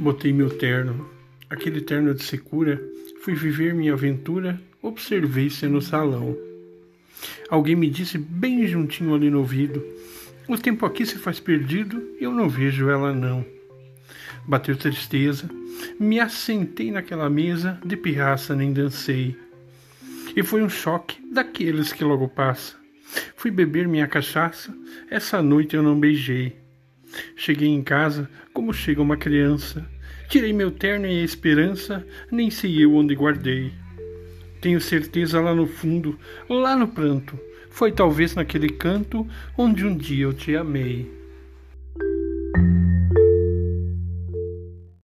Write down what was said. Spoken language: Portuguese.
Botei meu terno, aquele terno de secura, fui viver minha aventura, observei-se no salão. Alguém me disse bem juntinho ali no ouvido: O tempo aqui se faz perdido, eu não vejo ela não. Bateu tristeza, me assentei naquela mesa, de pirraça nem dancei. E foi um choque daqueles que logo passa. Fui beber minha cachaça, essa noite eu não beijei. Cheguei em casa como chega uma criança. Tirei meu terno e a esperança, nem sei eu onde guardei. Tenho certeza lá no fundo, lá no pranto, foi talvez naquele canto onde um dia eu te amei.